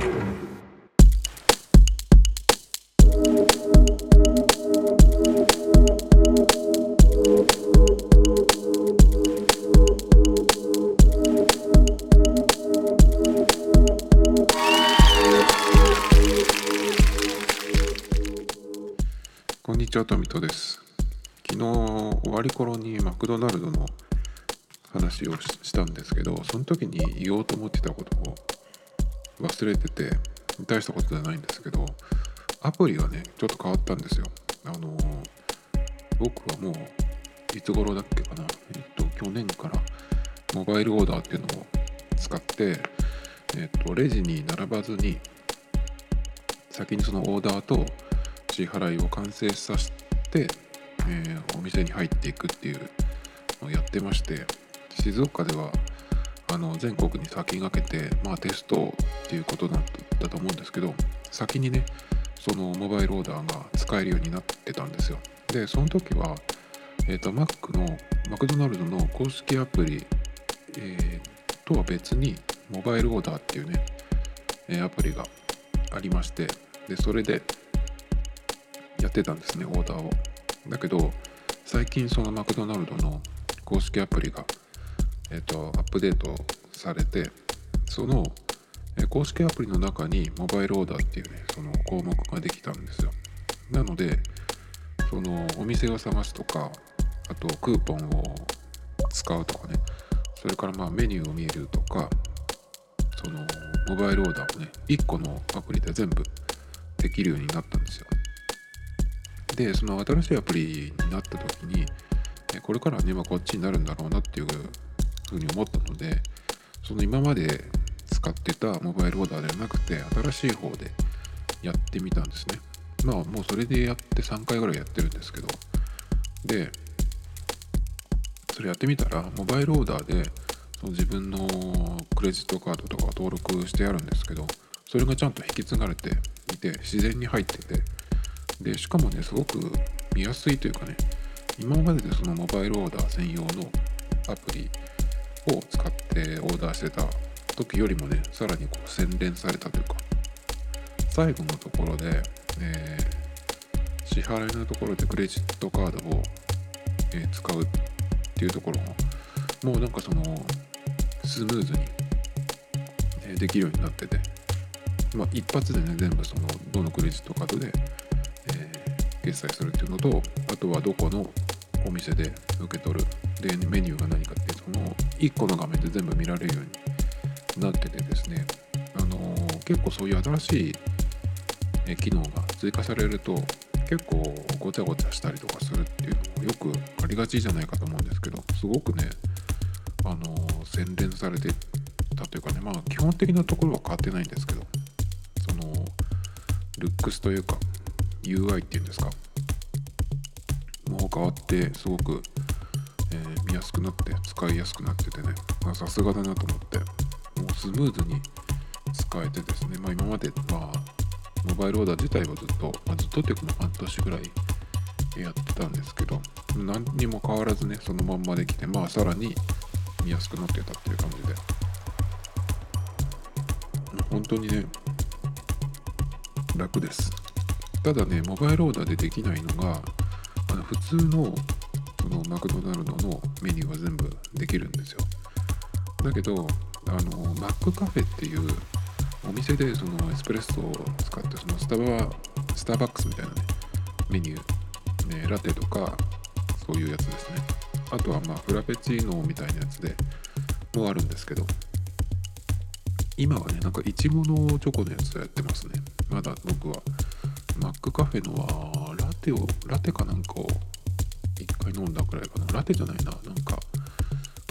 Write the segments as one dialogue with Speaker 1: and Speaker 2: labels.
Speaker 1: こんにちは、トミトです。昨日終わり頃にマクドナルドの話をしたんですけど、その時に言おうと思ってたことを忘れてて、大したことじゃないんですけど、アプリがね、ちょっと変わったんですよ。あの、僕はもう、いつ頃だっけかな、えっと、去年からモバイルオーダーっていうのを使って、えっと、レジに並ばずに、先にそのオーダーと支払いを完成させて、えーお店に入っていくっていうのをやってまして静岡ではあの全国に先駆けて、まあ、テストっていうことだったと思うんですけど先にねそのモバイルオーダーが使えるようになってたんですよ。でその時は、えー、と Mac のマクドナルドの公式アプリ、えーとは別にモバイルオーダーっていうね、えアプリがありましてでそれでやってたんですねオーダーを。だけど最近そのマクドナルドの公式アプリが、えっとアップデートされてそのえ公式アプリの中にモバイルオーダーっていうねその項目ができたんですよ。なのでそのお店を探すとかあとクーポンを使うとかね。それからまあメニューを見るとかそのモバイルオーダーをね1個のアプリで全部できるようになったんですよ。でその新しいアプリになった時にこれからはね、まあ、こっちになるんだろうなっていうふうに思ったのでその今まで使ってたモバイルオーダーではなくて新しい方でやってみたんですね。まあもうそれでやって3回ぐらいやってるんですけど。でそれやってみたらモバイルオーダーでその自分のクレジットカードとか登録してあるんですけどそれがちゃんと引き継がれていて自然に入ってて。でしかもねすごく見やすいというかね今まででそのモバイルオーダー専用のアプリを使ってオーダーしてた時よりもねさらにこう洗練されたというか最後のところで、えー支払いのところでクレジットカードを、えー使うっていうところももうなんかそのスムーズに、えできるようになっててまあ一発でね全部そのどのクレジットカードで、えー決済するっていうのとあとはどこのお店で受け取る。でメニューが何かってその1個の画面で全部見られるようになっててですね。あのー結構そういう新しい機能が追加されると結構ごちゃごちゃしたりとかするっていうのもよくありがちじゃないかと思うんですけどすごくねあのー洗練されてたというかねまあ基本的なところは変わってないんですけどそのルックスというか UI っていうんですかもう変わってすごく、えー見やすくなって使いやすくなっててね。さすがだなと思ってもうスムーズに使えてですね。まあ今まではモバイルオーダー自体はずっと、まあ、ずっとっていうかもう半年ぐらいやってたんですけど何にも変わらずねそのまんまできてまあさらに見やすくなってたっていう感じで。本当にね楽です。ただねモバイルオーダーでできないのがあの普通のそのマクドナルドのメニューは全部できるんですよ。だけどあのマックカフェっていうお店でそのエスプレッソを使ってそのスタバスターバックスみたいなねメニュー、ね、ラテとかそういうやつですね。あとはまあフラペチーノみたいなやつでもあるんですけど今はねなんかいちごのチョコのやつをやってますね。まだ僕は。マックカフェのはテをラテかなんかを一回飲んだくらいかな。ラテじゃないな。なんか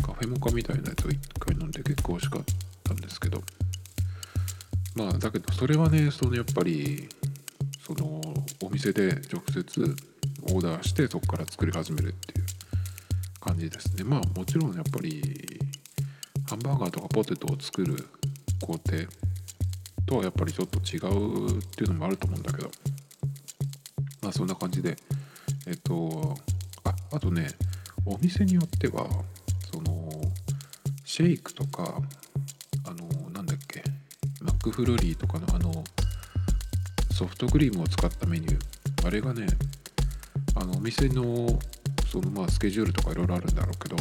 Speaker 1: カフェモカみたいなやつを一回飲んで結構美味しかったんですけど。まあだけどそれはねそのやっぱりそのお店で直接オーダーしてそこから作り始めるっていう感じですね。まあもちろんやっぱりハンバーガーとかポテトを作る工程とはやっぱりちょっと違うっていうのもあると思うんだけど。まあそんな感じで。えっとああとねお店によってはそのシェイクとかあのなんだっけマックフルーリーとかのあのソフトクリームを使ったメニュー。あれがねあのお店のそのまあスケジュールとかいろいろあるんだろうけど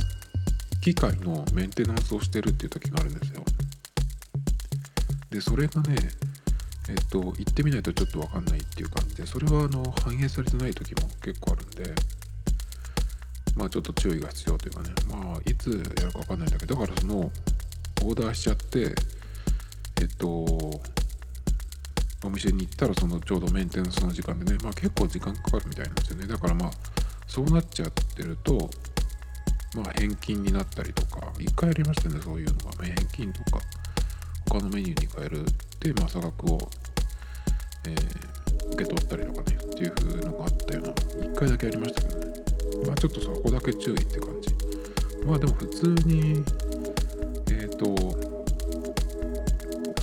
Speaker 1: 機械のメンテナンスをしてるっていう時があるんですよ。でそれがねえっと行ってみないとちょっと分かんないっていう感じでそれはあの反映されてない時も結構あるんでまあちょっと注意が必要というかねまあいつやるか分かんないんだけどだからそのオーダーしちゃってえっとお店に行ったらそのちょうどメンテナンスの時間でねまあ結構時間かかるみたいなんですよね。だからまあそうなっちゃってるとまあ返金になったりとか一回やりましたねそういうのが、返金とか他のメニューに変える、まあ、差額を、えー、受け取ったりとかねっていう風のがあったような一回だけやりましたけどね。まあちょっとそこだけ注意って感じ。まあでも普通にえっ、ー、と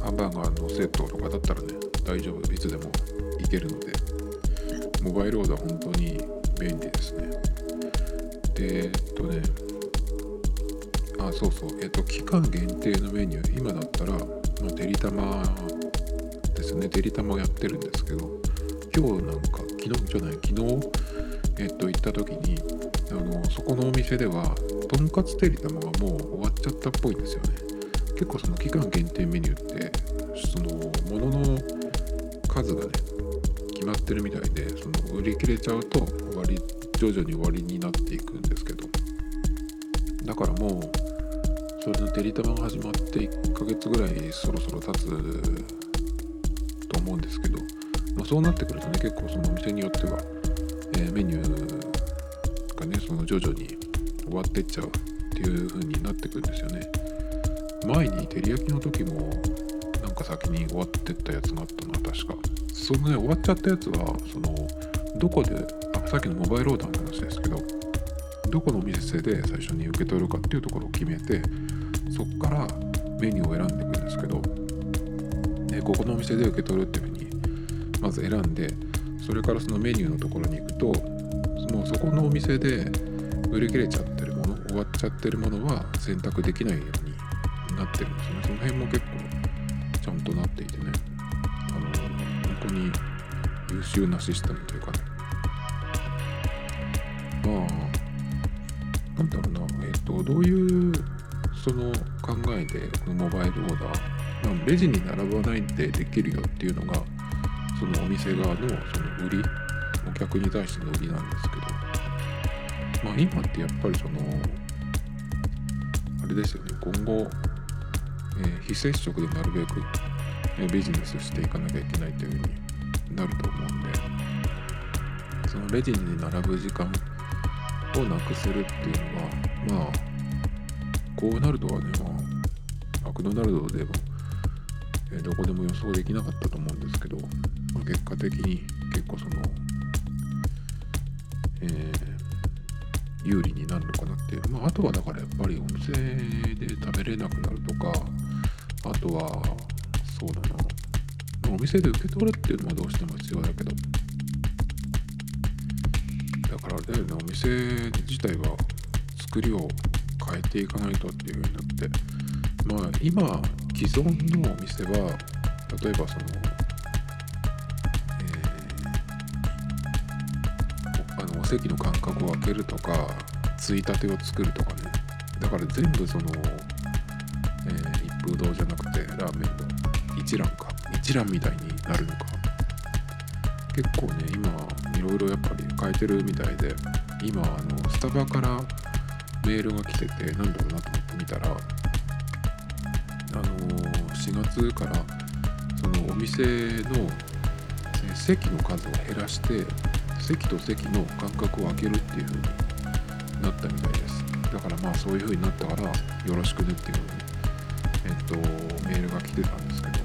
Speaker 1: ハンバーガーのセットとかだったらね大丈夫。いつでもいけるので。モバイルオーダー本当に便利ですね。でえっとねあそうそう。えっと期間限定のメニュー今だったら、まあ、てりたまですね。てりたまやってるんですけど今日なんか昨日じゃない昨日えっと行った時にあのそこのお店ではとんかつてりたまがもう終わっちゃったっぽいんですよね。結構その期間限定メニューってそのものの数がね決まってるみたいでその売り切れちゃうと終わり徐々に終わりになっていくんですけど。だからもうそれのてりたまが始まって1ヶ月ぐらいそろそろ経つと思うんですけど、まあ、そうなってくるとね結構そのお店によっては、えー、メニューがねその徐々に終わってっちゃうっていう風になってくるんですよね。前に照り焼きの時もなんか先に終わってったやつがあったのは確か。そのね終わっちゃったやつはそのどこであさっきのモバイルオーダーの話ですけどどこのお店で最初に受け取るかっていうところを決めてそこからメニューを選んでいくんですけどでここのお店で受け取るっていうふうにまず選んでそれからそのメニューのところに行くともうそこのお店で売り切れちゃってるもの終わっちゃってるものは選択できないようになってるんですね。その辺も結構ちゃんとなっていてね。あの本当に優秀なシステムというか。ねまあなんだろうな。えっ、ー、とどういうその考えでこのモバイルオーダー、レジに並ばないでできるよっていうのがそのお店側のその売りお客に対しての売りなんですけどまあ今ってやっぱりそのあれですよね今後、えー、非接触でなるべく、ビジネスしていかなきゃいけないというふうになると思うんでそのレジに並ぶ時間をなくせるっていうのはまあこうなるとはね、まあ、マクドナルドでも、えー、どこでも予想できなかったと思うんですけど、まあ、結果的に結構その、えー、有利になるのかなっていう、まあ、あとはだからやっぱりお店で食べれなくなるとかあとはそうだな。お店で受け取るっていうのはどうしても必要だけど。だからあれだよねお店自体は作りを変えていかないとっていう風になって。まあ今既存のお店は例えばその、えー、あのお席の間隔を空けるとかついたてを作るとかね。だから全部その、えー、一風堂じゃなくてラーメンの一蘭か一蘭みたいになるのか。結構ね今いろいろやっぱり変えてるみたいで今あのスタバからメールが来ててなんだろうなと思って見たらあの4月からそのお店の席の数を減らして席と席の間隔を空けるっていう風になったみたいです。だからまあそういう風になったからよろしくねっていう風にえっとメールが来てたんですけど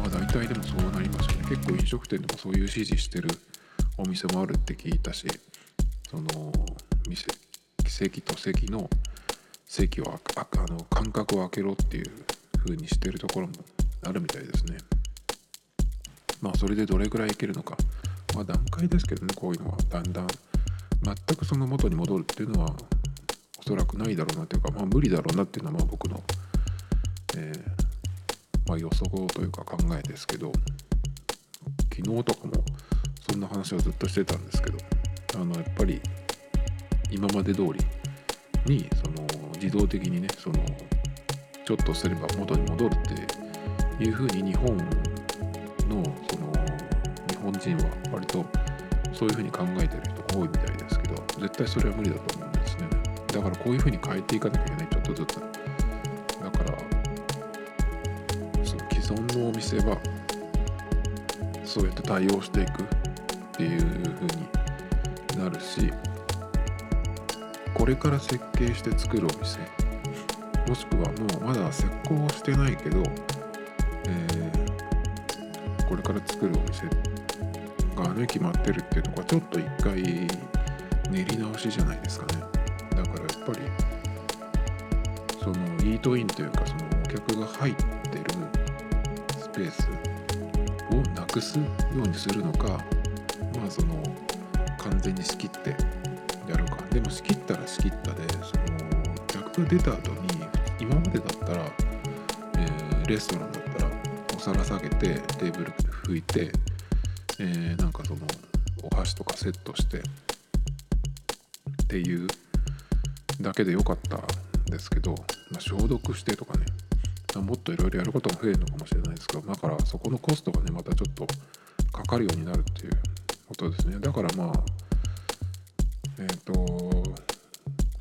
Speaker 1: まあ大体でもそうなりますよね。結構飲食店でもそういう指示してるお店もあるって聞いたしその店。席と席の席をあの間隔を空けろっていう風にしてるところもあるみたいですね。まあそれでどれぐらいいけるのか。まあ段階ですけどねこういうのはだんだん。全くその元に戻るっていうのはおそらくないだろうなというかまあ無理だろうなっていうのはまあ僕の、えーまあ、予測というか考えですけど。昨日とかもそんな話をずっとしてたんですけど。あのやっぱり今まで通りにその自動的にねそのちょっとすれば元に戻るっていうふうに日本のその日本人は割とそういうふうに考えてる人が多いみたいですけど絶対それは無理だと思うんですね。だからこういうふうに変えていかなきゃいけないちょっとずつ。だからその既存のお店はそうやって対応していくっていうふうになるしこれから設計して作るお店。もしくはもうまだ設計してないけど、えー、これから作るお店がね決まってるっていうとこはちょっと一回練り直しじゃないですかね。だからやっぱりそのイートインというかそのお客が入ってるスペースをなくすようにするのかまあその完全に仕切ってでも仕切ったら仕切ったでその客が出た後に今までだったら、えー、レストランだったらお皿下げてテーブル拭いて、えー、なんかそのお箸とかセットしてっていうだけで良かったんですけど、まあ、消毒してとかねもっといろいろやることも増えるのかもしれないですがだからそこのコストがねまたちょっとかかるようになるっていうことですね。だからまあえっ、ー、と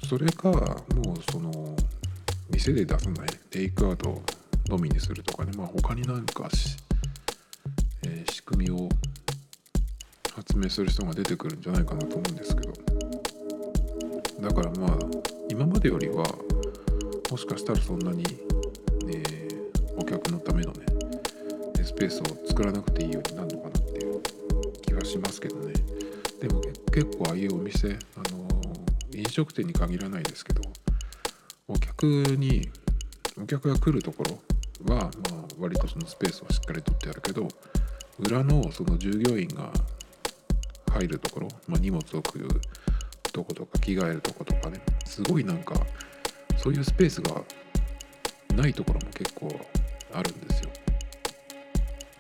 Speaker 1: それかもうその店で出さないテイクアウトのみにするとかね。まあ他になんかし、えー、仕組みを発明する人が出てくるんじゃないかなと思うんですけど。だからまあ今までよりはもしかしたらそんなに、えー、お客のためのねスペースを作らなくていいようになるのかなっていう気はしますけどね。でも結構ああいうお店あの飲食店に限らないですけどお客にお客が来るところは、まあ、割とそのスペースをしっかりとってあるけど裏のその従業員が入るところ、まあ、荷物を置くとことか着替えるとことかねすごいなんかそういうスペースがないところも結構あるんですよ。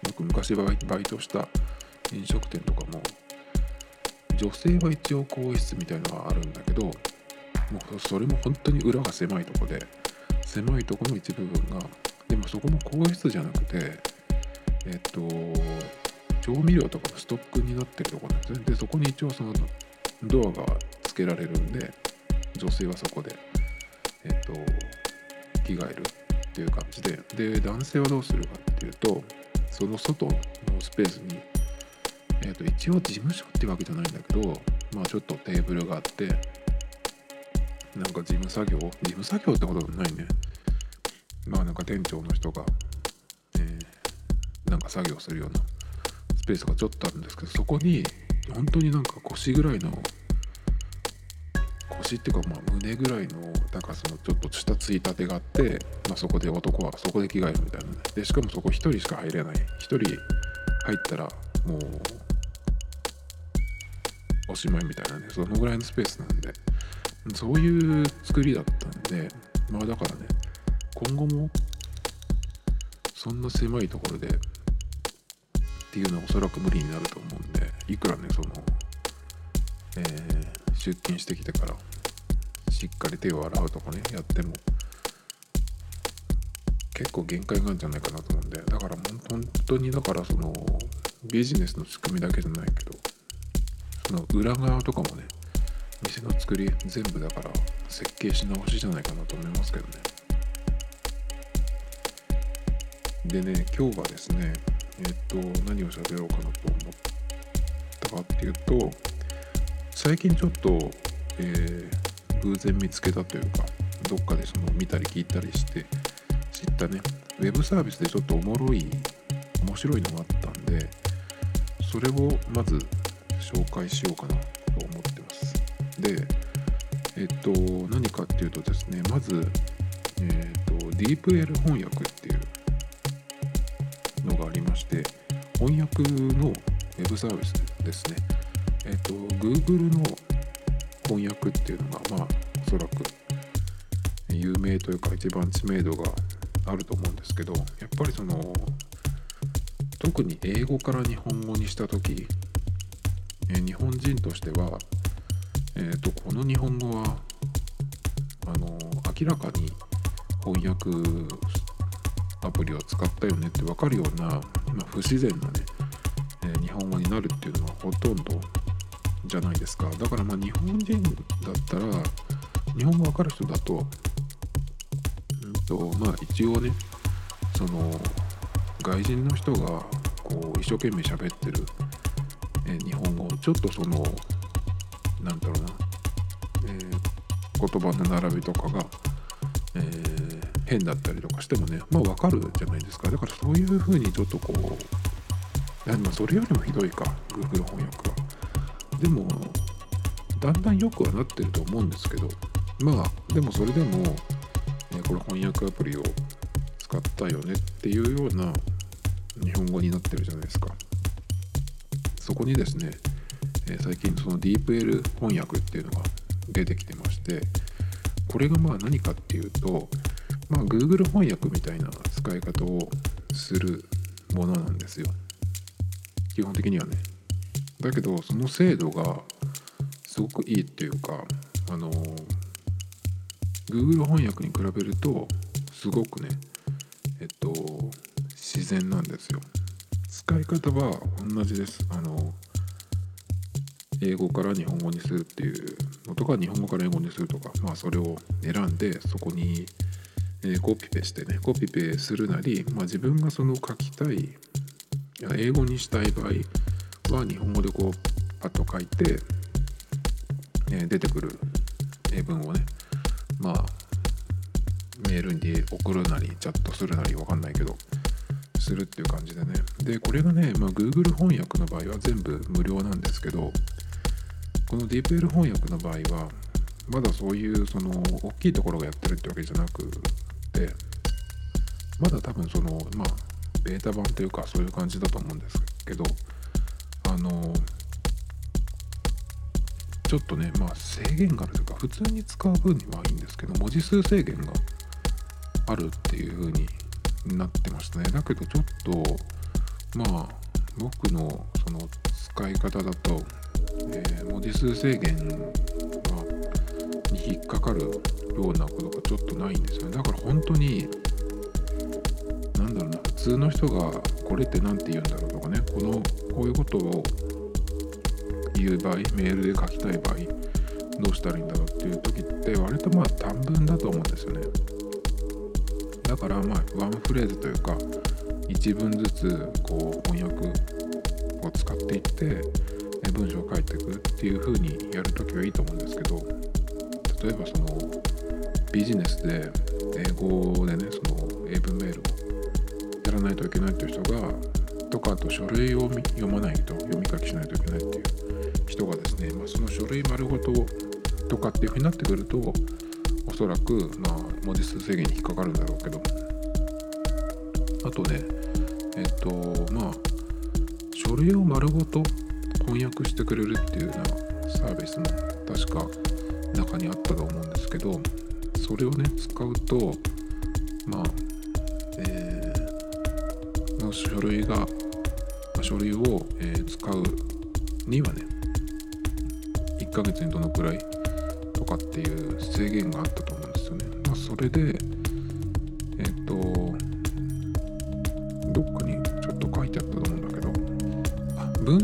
Speaker 1: 僕昔バイトした飲食店とかも女性は一応更衣室みたいなのがあるんだけどもうそれも本当に裏が狭いとこで狭いとこの一部分がでもそこも更衣室じゃなくてえっと調味料とかのストックになってるとこなんですね。でそこに一応そのドアがつけられるんで女性はそこでえっと着替えるっていう感じで。で男性はどうするかっていうとその外のスペースにえー、と一応事務所ってわけじゃないんだけどまあちょっとテーブルがあってなんか事務作業？事務作業ってことはないね。まあなんか店長の人が、えー、なんか作業するようなスペースがちょっとあるんですけどそこに本当になんか腰ぐらいの腰っていうかまあ胸ぐらいのなんかそのちょっとしたついたてがあって、まあ、そこで男はそこで着替えるみたいな。ねでしかもそこ1人しか入れない。1人入ったらもうおしまいみたいなねそのぐらいのスペースなんでそういう作りだったんでまあだからね今後もそんな狭いところでっていうのはおそらく無理になると思うんでいくらねその、えー、出勤してきてからしっかり手を洗うとかねやっても結構限界があるんじゃないかなと思うんでだから本当にだからそのビジネスの仕組みだけじゃないけどその裏側とかもね店の作り全部だから設計し直しじゃないかなと思いますけどね。でね今日はですねえっ、と何を喋ろうかなと思ったかっていうと最近ちょっと、えー、偶然見つけたというかどっかでその見たり聞いたりして知ったねウェブサービスでちょっとおもろい面白いのがあったんでそれをまず紹介しようかなと思ってます。で、えっと、何かっていうとですね、まず、えっと、DeepL 翻訳っていうのがありまして、翻訳のウェブサービスですね。えっと、Google の翻訳っていうのが、まあ、おそらく有名というか一番知名度があると思うんですけどやっぱりその特に英語から日本語にした時、えー日本人としては、えー、とこの日本語はあの明らかに翻訳アプリを使ったよねって分かるような、まあ、不自然なね、えー日本語になるっていうのはほとんどじゃないですか。だからまあ日本人だったら日本語分かる人だと,、うんとまあ、一応ねその外人の人がこう一生懸命喋ってる、えー日本ちょっとそのなんだろうな、えー言葉の並びとかが、えー変だったりとかしてもねまあ分かるじゃないですか。だからそういうふうにちょっとこういやまあそれよりもひどいか。Google 翻訳は。でもだんだん良くはなってると思うんですけど。まあでもそれでも、えこれ翻訳アプリを使ったよね。っていうような日本語になってるじゃないですか。そこにですね、えー最近その DeepL 翻訳っていうのが出てきてましてこれがまあ何かっていうと、まあ、Google 翻訳みたいな使い方をするものなんですよ。基本的にはね。だけどその精度がすごくいいっていうかあの Google 翻訳に比べるとすごくねえっと自然なんですよ。使い方は同じです。あの英語から日本語にするっていうのとか日本語から英語にするとかまあそれを選んでそこに、えコピペしてねコピペするなり、まあ、自分がその書きたい英語にしたい場合は日本語でこうパッと書いて、え出てくる英文をねまあメールに送るなりチャットするなりわかんないけどするっていう感じでね。でこれがね、まあ、Google 翻訳の場合は全部無料なんですけどこの DeepL 翻訳の場合はまだそういうその大きいところがやってるってわけじゃなくてまだ多分そのまあベータ版というかそういう感じだと思うんですけどあのちょっとねまあ制限があるというか普通に使う分にはいいんですけど文字数制限があるっていう風になってましたね。だけどちょっとまあ僕のその使い方だと、え文字数制限がに引っかかるようなことがちょっとないんですよね。だから本当になんだろうな普通の人がこれって何て言うんだろうとかねこのこういうことを言う場合メールで書きたい場合どうしたらいいんだろうっていう時って割とまあ短文だと思うんですよね。だからまあワンフレーズというか一文ずつこう翻訳を使っていってえ文章を書いていくっていう風にやるときはいいと思うんですけど例えばそのビジネスで英語でねその英文メールをやらないといけないっていう人がとかあと書類を読まないと読み書きしないといけないっていう人がですね、まあ、その書類丸ごととかっていう風になってくるとおそらくまあ文字数制限に引っかかるんだろうけどあとねえっとまあ書類を丸ごと翻訳してくれるっていうようなサービスも確か中にあったと思うんですけどそれをね使うとまあえーの書類がま書類を、えー使うにはね1ヶ月にどのくらいとかっていう制限があったと思うんですよね。まあ、それで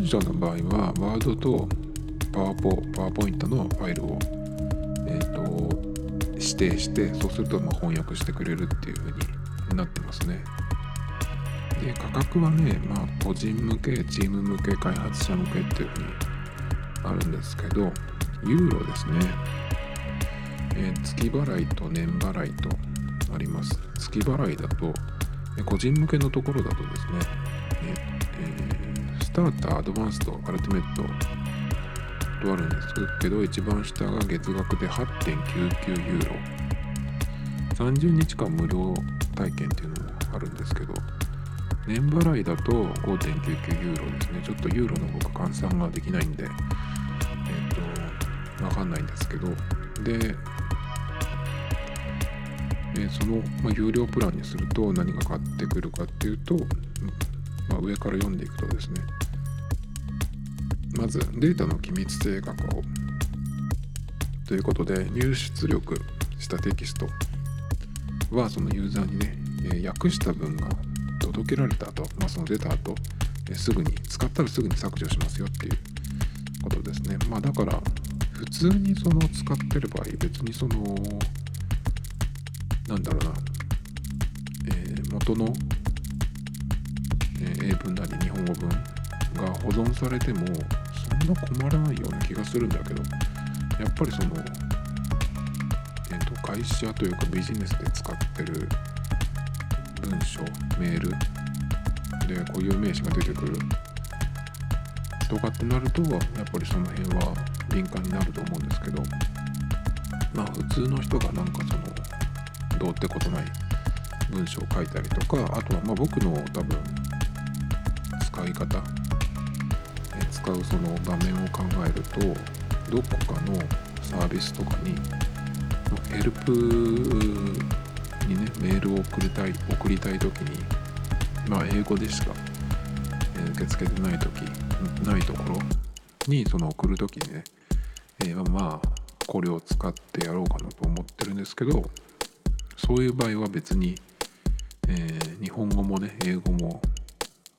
Speaker 1: あ文章の場合はワードとパワポパワーポイントのファイルを、えー、と指定してそうするとま翻訳してくれるっていう風になってますね。で価格はね、まあ、個人向けチーム向け開発者向けっていう風にあるんですけどユーロですね、えー月払いと年払いとあります。月払いだと個人向けのところだとですね、えータータ、アドバンスト、アルティメットとあるんですけど、一番下が月額で8.99ユーロ。30日間無料体験っていうのもあるんですけど、年払いだと5.99ユーロですね。ちょっとユーロの僕換算ができないんで、えっ、と、わかんないんですけど、で、えその、まあ、有料プランにすると何が変わってくるかっていうと、まあ、上から読んでいくとですねまずデータの機密性がこうということで入出力したテキスト。はそのユーザーにね、え訳した文が届けられた後、まあ、その出た後、えすぐに使ったらすぐに削除しますよっていう。ことですね。まあだから普通にその使ってる場合別にそのなんだろうな、えー、元の、え、英文なり日本語文が保存されてもんな困らないような気がするんだけどやっぱりその、えーと、会社というかビジネスで使ってる文章メールで固有名詞が出てくる。とかってなるとやっぱりその辺は敏感になると思うんですけどまあ普通の人がなんかそのどうってことない文章を書いたりとかあとはまあ僕の多分使い方使うその場面を考えるとどこかのサービスとかにヘルプにねメールを送りたい送りたい時にまあ英語でしか受け付けてない時ないところにその送る時にね、えー、まあこれを使ってやろうかなと思ってるんですけどそういう場合は別に、えー、日本語もね英語も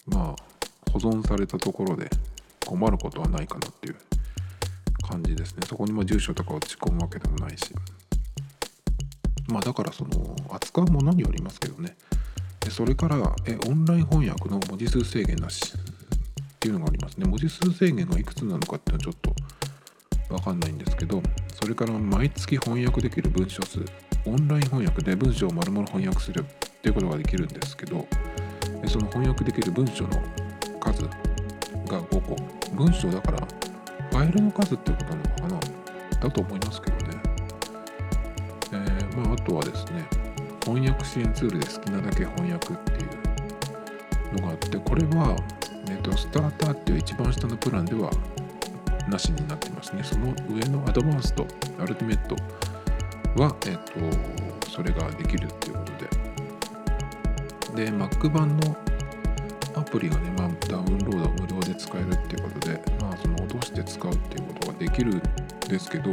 Speaker 1: まあ保存されたところで困ることはないかなっていう感じですね。そこにも住所とか落ち込むわけでもないし。まあだからその扱うものによりますけどね。でそれからえオンライン翻訳の文字数制限なしっていうのがありますね。文字数制限がいくつなのかっていうのはちょっとわかんないんですけどそれから毎月翻訳できる文書数オンライン翻訳で文章を丸々翻訳するっていうことができるんですけどその翻訳できる文章の数が5個文章だからファイルの数っていうことなのかな？だと思いますけどね、えー、まああとはですね翻訳支援ツールで好きなだけ翻訳っていうのがあってこれは、えーと、スターターっていう一番下のプランではなしになってますね。その上のアドバンストアルティメットは、えっ、と、それができるっていうことで。で、Mac 版のアプリがね、まあ、ダウンロード無料で使えるっていうことで、まあ、その落として使うっていうことができるんですけど、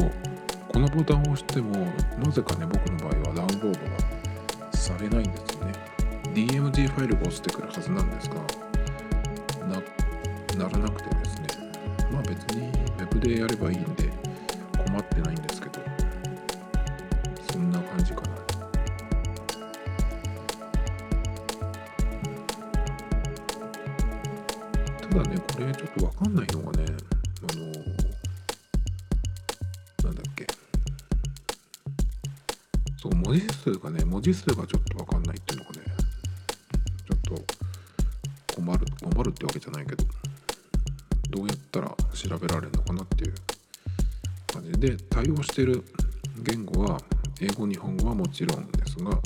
Speaker 1: このボタンを押しても、なぜかね、僕の場合はダウンロードがされないんですよね。DMG ファイルが落ちてくるはずなんですが、な、ならなくてですね、まあ別に Web でやればいいんで数がちょっと分かんないっていうのがねちょっと困る困るってわけじゃないけどどうやったら調べられるのかなっていう感じで。対応してる言語は英語日本語はもちろんですが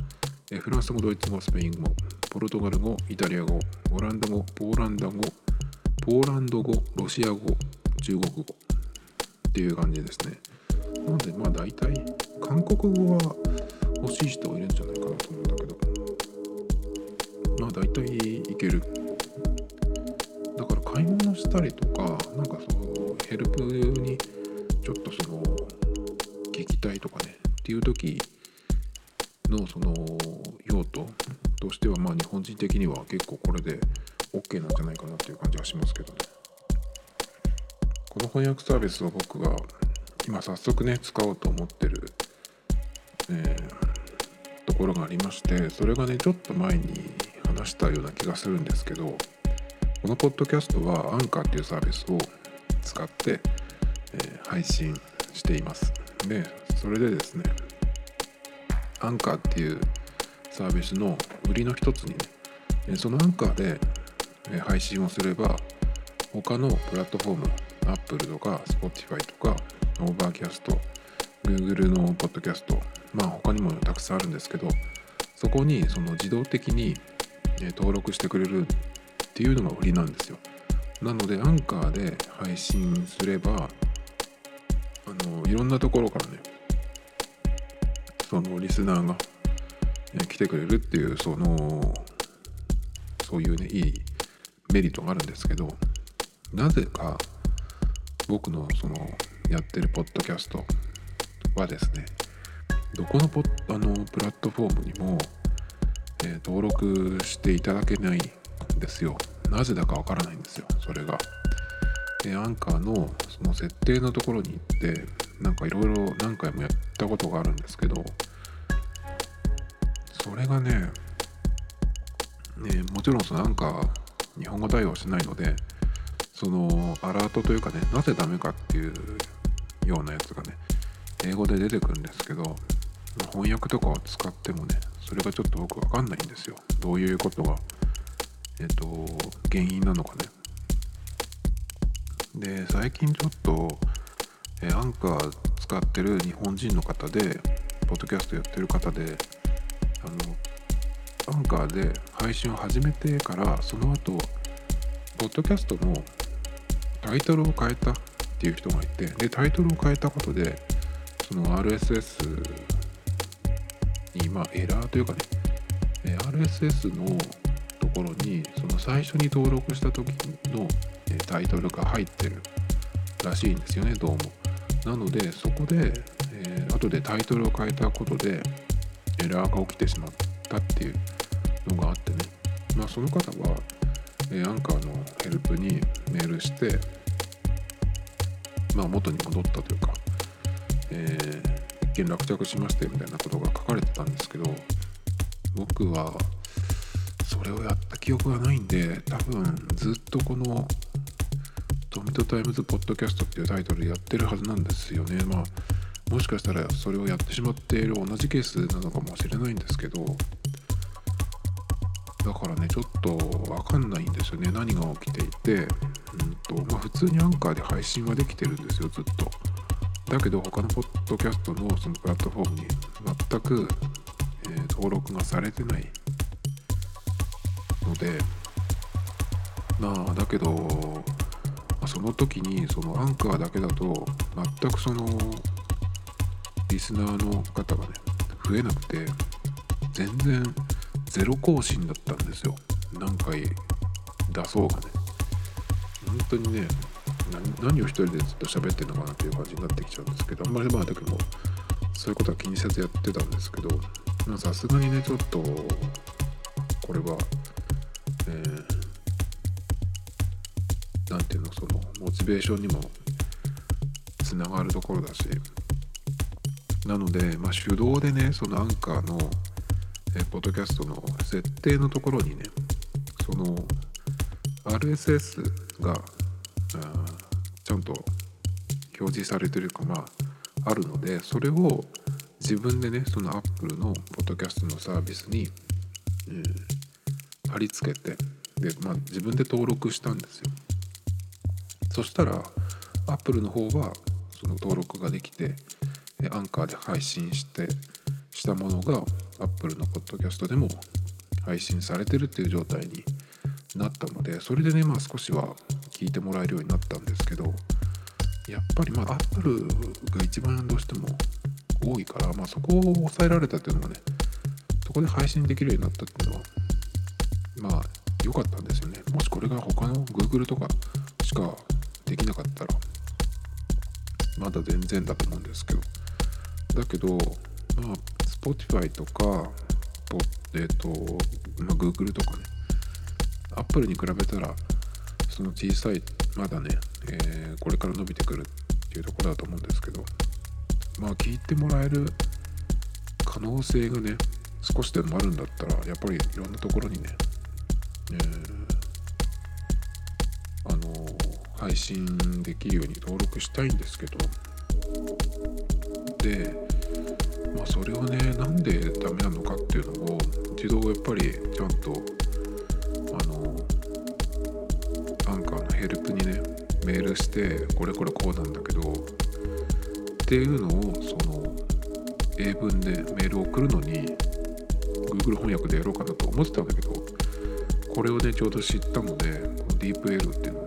Speaker 1: フランス語ドイツ語スペイン語ポルトガル語イタリア語オランダ語ポーランダ語ポーランド語ロシア語中国語。聞きたいとかねっていう時のその用途としてはまあ日本人的には結構これで OK なんじゃないかなっていう感じはしますけどね。この翻訳サービスを僕が今早速ね使おうと思ってる、えー、ところがありましてそれがねちょっと前に話したような気がするんですけどこのポッドキャストはアンカーっていうサービスを使って、えー、配信しています。でそれでですねアンカーっていうサービスの売りの一つにねそのアンカーで配信をすれば他のプラットフォーム Apple とか Spotify とか Overcast Google のポッドキャストまあ他にもたくさんあるんですけどそこにその自動的に登録してくれるっていうのが売りなんですよ。なのでアンカーで配信すればあのいろんなところからねそのリスナーが来てくれるっていうそのそういうねいいメリットがあるんですけどなぜか僕のそのやってるポッドキャストはですねどこのポあのプラットフォームにも、えー、登録していただけないんですよなぜだかわからないんですよそれが。でアンカーのその設定のところに行ってなんかいろいろ何回もやったことがあるんですけどそれがねねもちろんそのアンカー日本語対応しないのでそのアラートというかねなぜダメかっていうようなやつがね英語で出てくるんですけど翻訳とかを使ってもねそれがちょっと僕分かんないんですよ。どういうことがえっ、と原因なのかね。で最近ちょっと、えアンカー使ってる日本人の方でポッドキャストやってる方であのアンカーで配信を始めてからその後ポッドキャストのタイトルを変えたっていう人がいてでタイトルを変えたことでその RSS にまあエラーというかね RSS のところにその最初に登録した時のタイトルが入ってるらしいんですよねどうも。なのでそこで、えー、後でタイトルを変えたことでエラーが起きてしまったっていうのがあってね。まあその方は、えー、アンカーのヘルプにメールしてまあ元に戻ったというか、えー、一見落着しましてみたいなことが書かれてたんですけど僕はそれをやった記憶がないんで多分ずっとこのトミトタイムズポッドキャストっていうタイトルでやってるはずなんですよね。まあもしかしたらそれをやってしまっている同じケースなのかもしれないんですけど。だからねちょっと分かんないんですよね。何が起きていて、うんとまあ、普通にアンカーで配信はできてるんですよずっと。だけど他のポッドキャストのそのプラットフォームに全く、えー、登録がされてない。のでまあだけどその時にそのアンカーだけだと全くそのリスナーの方がね増えなくて全然ゼロ更新だったんですよ。何回出そうがね。本当にね何を一人でずっと喋ってんのかなっていう感じになってきちゃうんですけどあんまりまあだけどそういうことは気にせずやってたんですけどさすがにねちょっとこれはえー何ていうのそのモチベーションにもつながるところだしなので、まあ、手動でねそのアンカーのえポッドキャストの設定のところにねその RSS がちゃんと表示されてるかまああるのでそれを自分でねその Apple のポッドキャストのサービスに、えー、貼り付けてで、まあ、自分で登録したんですよ。そしたら Apple の方はその登録ができてアンカーで配信してしたものが Apple のポッドキャストでも配信されてるっていう状態になったのでそれでねまあ少しは聞いてもらえるようになったんですけどやっぱりまあ Apple が一番どうしても多いから、まあ、そこを抑えられたっていうのがねそこで配信できるようになったっていうのはまあ良かったんですよね。もしこれが他の Google とかしかなかったらまだ全然だと思うんですけど。だけどまあ Spotify とかえっ、ー、と、まあ、Google とかね Apple に比べたらその小さいまだね、えー、これから伸びてくるっていうところだと思うんですけど。まあ聞いてもらえる可能性がね少しでもあるんだったらやっぱりいろんなところにね、えー配信できるように登録したいんですけど。でまあそれをねなんでダメなのかっていうのを一度やっぱりちゃんとあのアンカーのヘルプにねメールしてこれこれこうなんだけどっていうのをその英文でメールを送るのに Google 翻訳でやろうかなと思ってたんだけどこれをねちょうど知ったので DeepL っていうのこ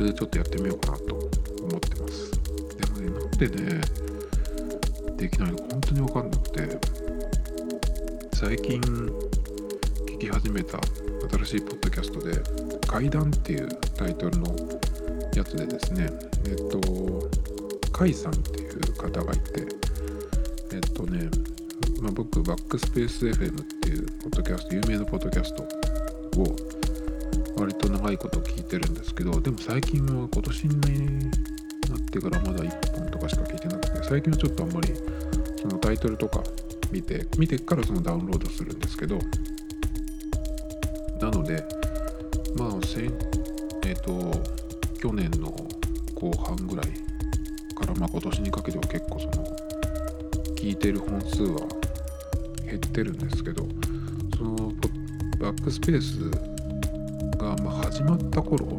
Speaker 1: れでちょっとやってみようかなと思ってます。でもねなんでねできないのか本当に分かんなくて最近聞き始めた新しいポッドキャストで「階段」っていうタイトルのやつでですねえっと甲斐さんっていう方がいてえっとね、まあ、僕バックスペース FM っていうポッドキャスト有名なポッドキャストを割と長いこと聞いてるんですけどでも最近は今年になってからまだ1本とかしか聞いてなくて最近はちょっとあんまりそのタイトルとか見て見てからそのダウンロードするんですけどなのでまあ先えっ、ー、と去年の後半ぐらいからまあ今年にかけては結構その聞いてる本数は減ってるんですけどそのバックスペースがま始まった頃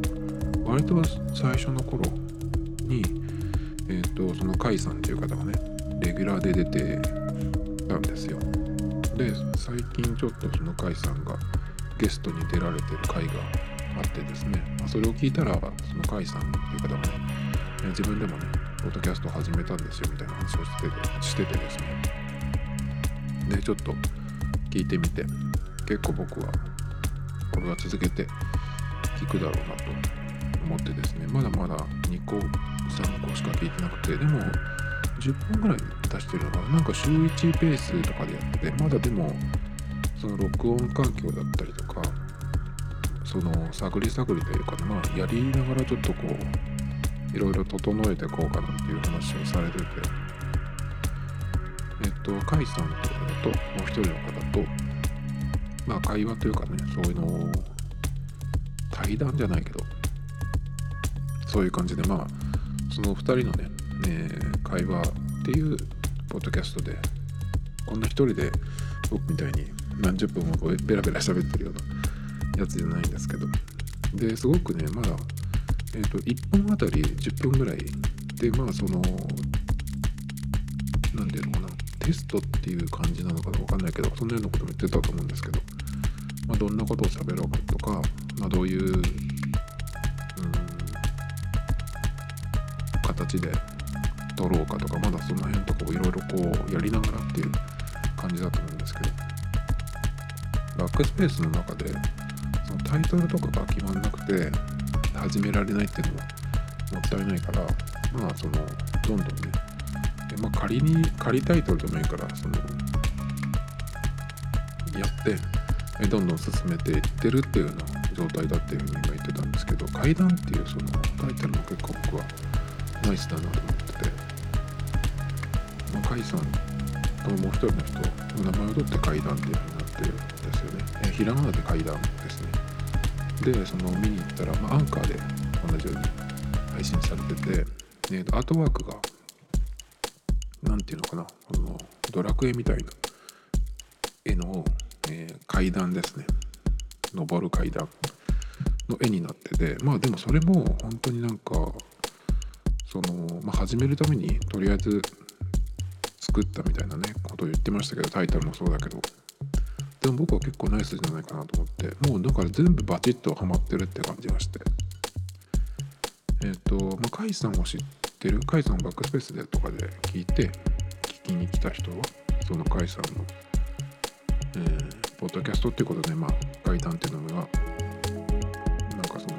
Speaker 1: 割と最初の頃にえ、ー、とその甲斐さんっていう方がねレギュラーで出てたんですよ。で最近ちょっとその甲斐さんがゲストに出られてる回があってですね、まあ、それを聞いたらその甲斐さんっていう方がね自分でもねポッドキャスト始めたんですよみたいな話をしててしててですね。でちょっと聞いてみて結構僕はこれは続けてくだろうなと思ってですねまだまだ2個3個しか聞いてなくてでも10本ぐらい出してるのかな。なんか週1ペースとかでやっててまだでもその録音環境だったりとかその探り探りというかまあやりながらちょっとこういろいろ整えていこうかなっていう話をされてて。えっと甲斐さんとかだともう一人の方とまあ会話というかねそういうのを対談じゃないけどそういう感じでまあその2人のねね会話っていうポッドキャストでこんな一人で僕みたいに何十分もベラベラ喋ってるようなやつじゃないんですけどですごくねまだ、えーと、1本あたり10分ぐらいでまあその何ていうのかなテストっていう感じなのか分かんないけどそんなようなことも言ってたと思うんですけど、まあ、どんなことを喋ろうかとか、まあ、どういう、うん、形で取ろうかとかまだその辺とかをいろいろこうやりながらっていう感じだと思うんですけどバックスペースの中でそのタイトルとかが決まんなくて始められないっていうのももったいないからまあそのどんどんねで、まあ、仮に仮タイトルでもいいからそのやってどんどん進めていってるっていうような状態だっていうふうに今言ってたんですけど階段っていうそのタイトルも結構僕はナイスだなと思ってて甲斐さんともう一人の人の名前を取って階段っていうふうになってるんですよね、えー、ひらがなで階段ですね。でその見に行ったら、まあ、アンカーで同じように配信されてて、えー、アートワークが何ていうのかなこのドラクエみたいな絵の、えー、階段ですね。登る階段の絵になっててまあでもそれも本当になんかその、まあ、始めるためにとりあえず作ったみたいなねことを言ってましたけどタイトルもそうだけど。でも僕は結構ナイスじゃないかなと思ってもうだから全部バチッとハマってるって感じがして。えっ、ー、とまあ甲斐さんを知ってる甲斐さんをバックスペースでとかで聞いて聞きに来た人はその甲斐さんの、えー、ポッドキャストっていうことでまあ階段っていうのがなんかその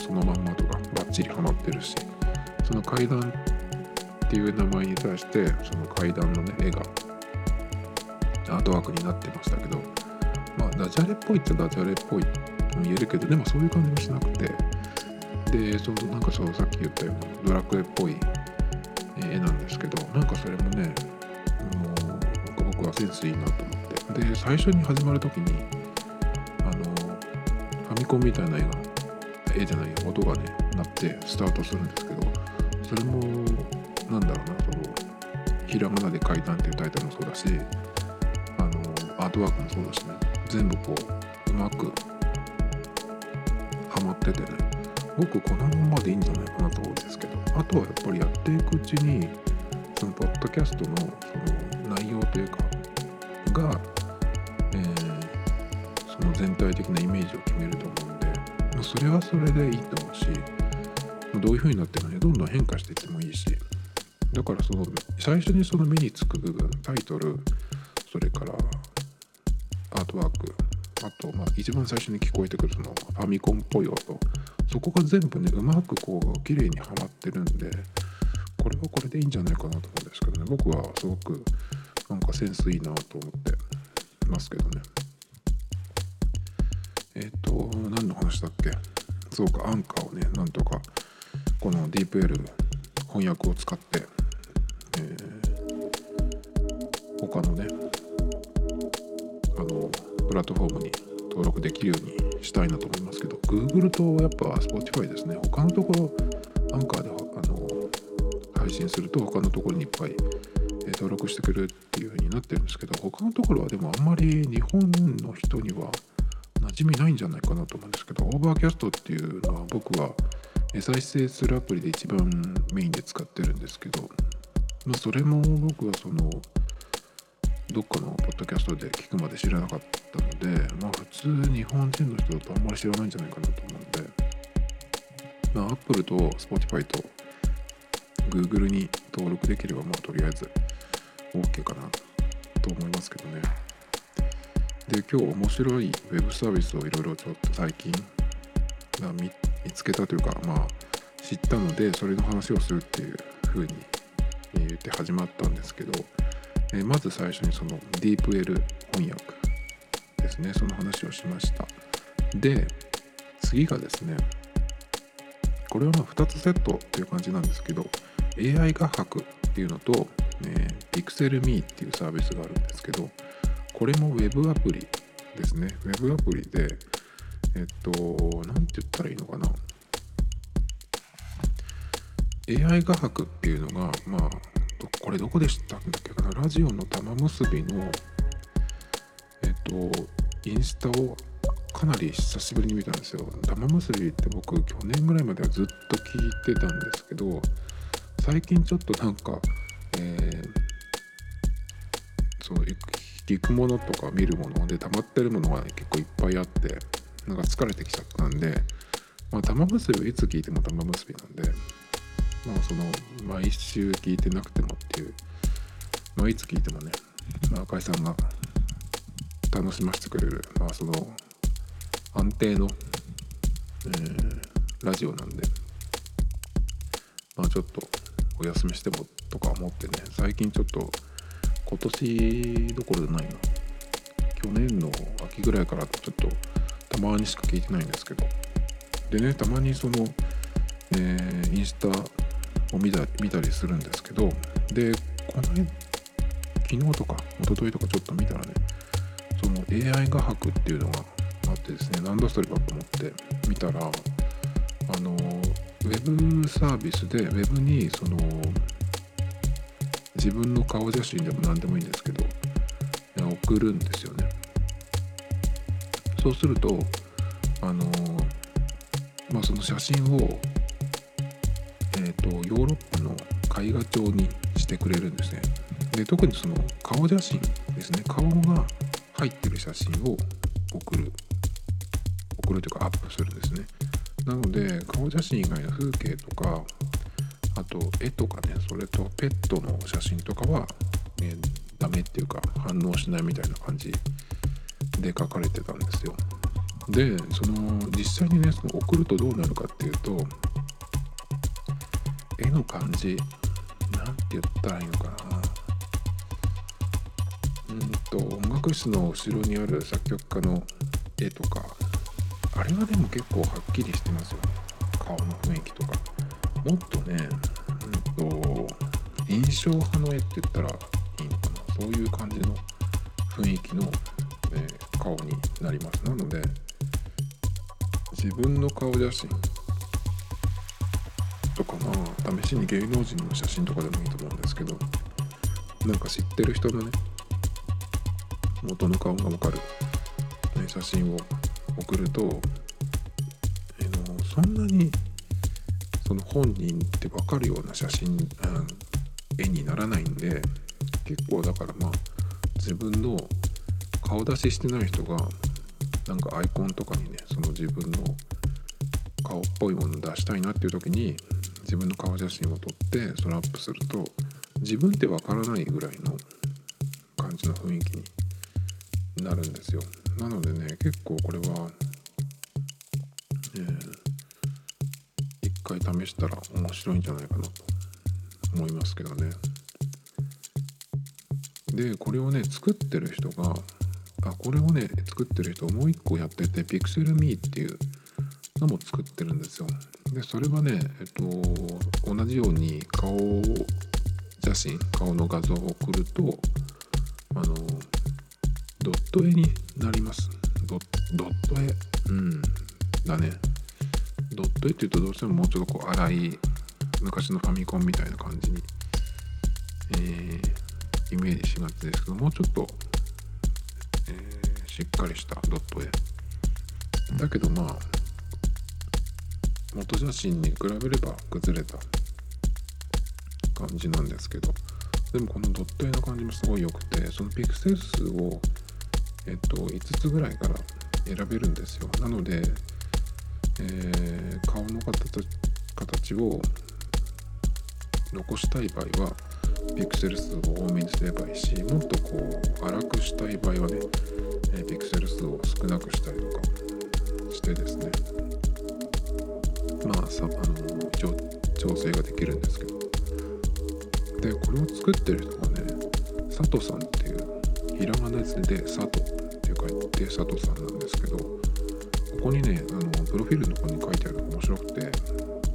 Speaker 1: そのまんまとかバッチリハマってるしその階段っていう名前に対してその階段のね絵がアートワークになってましたけどまあダジャレっぽいってダジャレっぽいとも言えるけどでもそういう感じもしなくてでそのなんかそうさっき言ったようなドラクエっぽい絵なんですけどなんかそれもねもう僕はセンスいいなと思って。で最初に始まる時にあのファミコンみたいな絵が絵じゃない音がね鳴ってスタートするんですけどそれもなんだろうなそのひらがなで書いたんっていうタイトルもそうだしあのアートワークもそうだしね全部こううまくハマっててね僕このままでいいんじゃないかなと思うんですけどあとはやっぱりやっていくうちにそのポッドキャストのその内容というかが、全体的なイメージを決めると思うんで、まあ、それはそれでいいと思うしまどういう風になってもねどんどん変化していってもいいしだからその最初にその目につく部分タイトルそれからアートワークあと、まあ、一番最初に聞こえてくるそのファミコンっぽい音そこが全部ねうまくこう綺麗にはまってるんでこれはこれでいいんじゃないかなと思うんですけどね。僕はすごくなんかセンスいいなと思ってますけどね、と何の話だっけ？そうかアンカーをねなんとかこの DeepL 翻訳を使って、えー、他のねあのプラットフォームに登録できるようにしたいなと思いますけど Google とやっぱ Spotify ですね。他のところアンカーであの配信すると他のところにいっぱい登録してくれるっていう風になってるんですけど他のところはでもあんまり日本の人には馴染みないんじゃないかなと思うんですけど Overcast っていうのは僕は再生するアプリで一番メインで使ってるんですけど、まあ、それも僕はそのどっかのポッドキャストで聞くまで知らなかったのでまあ普通日本人の人だとあんまり知らないんじゃないかなと思うんでまあ Apple と Spotify と Google に登録できればまあとりあえず OK かなと思いますけどね。で今日面白いウェブサービスをいろいろちょっと最近見見つけたというかまあ知ったのでそれの話をするっていうふうに言って始まったんですけど、えまず最初にその DeepL 翻訳ですね。その話をしました。で次がですねこれはまあ2つセットっていう感じなんですけど AI 画伯っていうのと、え PixelMe っていうサービスがあるんですけどこれも Web アプリですね。Web アプリでえっと何て言ったらいいのかな。AI 画伯っていうのがまあこれどこでしたっけかな。ラジオの玉結びのえっとインスタをかなり久しぶりに見たんですよ。玉結びって僕去年ぐらいまではずっと聞いてたんですけど最近ちょっとなんか、えー、そう聞くものとか見るもので溜まってるものが結構いっぱいあってなんか疲れてきちゃったんで、まあ、玉結びはいつ聞いても玉結びなんで、まあ、その毎週聞いてなくてもっていう、まあ、いつ聞いてもね、まあ、赤井さんが楽しませてくれる、まあ、その安定の、えー、ラジオなんで、まあ、ちょっとお休みしてもとか思ってね最近ちょっと今年どころじゃないな。去年の秋ぐらいからちょっとたまにしか聞いてないんですけど。でねたまにその、えー、インスタを見た見たりするんですけど。でこの辺昨日とか一昨日とかちょっと見たらねその AI 画伯っていうのがあってですね何だそればと思って見たらあのウェブサービスでウェブにその自分の顔写真でも何でもいいんですけど送るんですよね。そうするとあのまあその写真をえっ、ー、とヨーロッパの絵画帳にしてくれるんですね。で特にその顔写真ですね。顔が入ってる写真を送る。送るというかアップするんですね。なので顔写真以外の風景とかあと絵とかねそれとペットの写真とかは、ね、ダメっていうか反応しないみたいな感じで書かれてたんですよ。でその実際にねその送るとどうなるかっていうと絵の感じなんて言ったらいいのかな。うんと音楽室の後ろにある作曲家の絵とかあれはでも結構はっきりしてますよね。顔の雰囲気とか。もっとね、うんと、印象派の絵って言ったらいいのかな。そういう感じの雰囲気の、えー、顔になります。なので自分の顔写真とかまあ試しに芸能人の写真とかでもいいと思うんですけどなんか知ってる人のね元の顔がわかる、ね、写真を送ると、えのそんなにその本人って分かるような写真、うん、絵にならないんで結構だからまあ自分の顔出ししてない人がなんかアイコンとかにねその自分の顔っぽいもの出したいなっていう時に自分の顔写真を撮ってそれアップすると自分ってわからないぐらいの感じの雰囲気になるんですよ。なのでね結構これは、えー回試したら面白いんじゃないかなと思いますけどね。でこれをね作ってる人があこれをね作ってる人もう一個やってて Pixelme っていうのも作ってるんですよ。でそれはねえっと同じように顔写真顔の画像を送るとあのドット絵になります。ドドット絵？うん。だね。ドット絵っていうとどうしてももうちょっとこう粗い昔のファミコンみたいな感じに、えー、イメージしがちですけどもうちょっと、えー、しっかりしたドット絵。だけどまあ元写真に比べれば崩れた感じなんですけどでもこのドット絵の感じもすごい良くてそのピクセル数をえっと5つぐらいから選べるんですよ。なので、えー、顔の形を残したい場合はピクセル数を多めにすればいいしもっとこう粗くしたい場合はね、えー、ピクセル数を少なくしたりとかしてですね。まあさあの調整ができるんですけど。でこれを作ってる人がね佐藤さんっていうひらがな字で佐藤って書いて佐藤さんなんですけどここにねあのプロフィールの方に書いてあるのが面白くて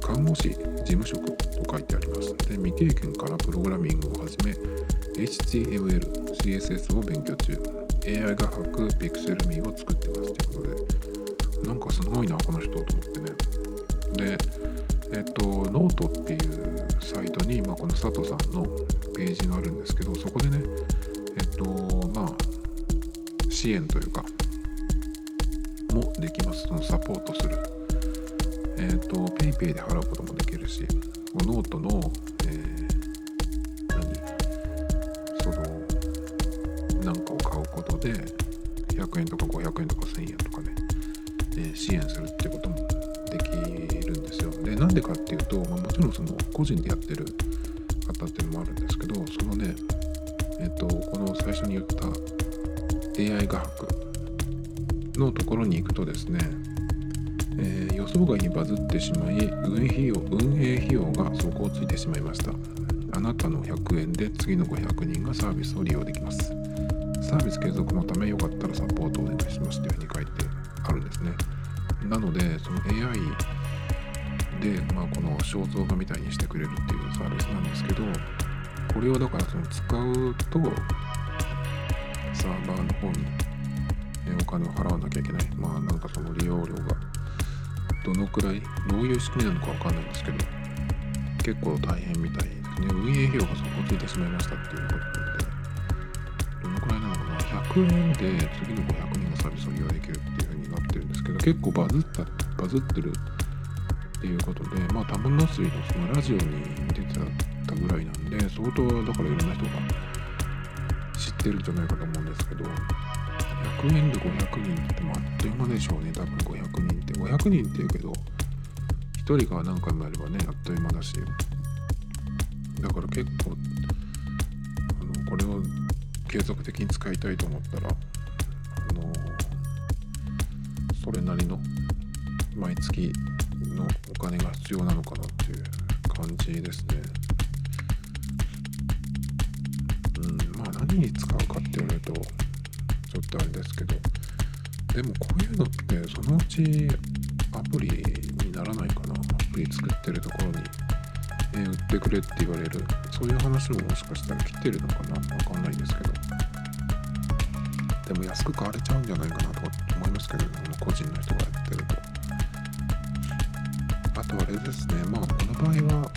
Speaker 1: 看護師事務職と書いてあります。で未経験からプログラミングをはじめ HTML、CSS を勉強中。AI 画伯 PixelMe を作ってます。ということで。なんかすごいなこの人と思ってね。でえっとノートっていうサイトに、まあ、この佐藤さんのページがあるんですけどそこでねえっとまあ支援というかもできます。そのサポートする。えっと PayPay で払うこともできるしノートの、えー、何？そのなんかを買うことで100円とか500円とか1000円とかね、えー、支援するってこともできるんですよ。でなんでかっていうと、まあ、もちろんその個人でやってる方っていうのもあるんですけどそのねえっとこの最初に言った AI 画伯のところに行くとですね、えー、予想外にバズってしまい運営費用運営費用が底をついてしまいました。あなたの100円で次の500人がサービスを利用できます。サービス継続のためよかったらサポートお願いしますというふうに書いてあるんですね。なのでその AI で、まあ、この肖像画みたいにしてくれるっていうサービスなんですけどこれをだからその使うとサーバーの方にお金を払わなきゃいけない。まあなんかその利用料がどのくらいどういう仕組みなのかわかんないんですけど結構大変みたいですね運営費用が底ついてしまいましたっていうことなのでどのくらいなのかな100円で次の500人のサービスを利用できるっていう風になってるんですけど結構バズったバズってるっていうことでまあ多分の水のそのラジオに出てたぐらいなんで相当だからいろんな人が知ってるんじゃないかと思うんですけど100円で500人ってまあっという間でしょうね多分500人って500人っていうけど1人が何回もやればねあっという間だしだから結構あのこれを継続的に使いたいと思ったらあのそれなりの毎月のお金が必要なのかなっていう感じですね。うんまあ何に使うかって言われるとちょっとあれですけど。でもこういうのってそのうちアプリにならないかな。アプリ作ってるところに、え、売ってくれって言われる。そういう話ももしかしたら来てるのかな。わかんないですけど。でも安く買われちゃうんじゃないかなと思いますけど、ね、個人の人がやってると。あとあれですね。まあこの場合は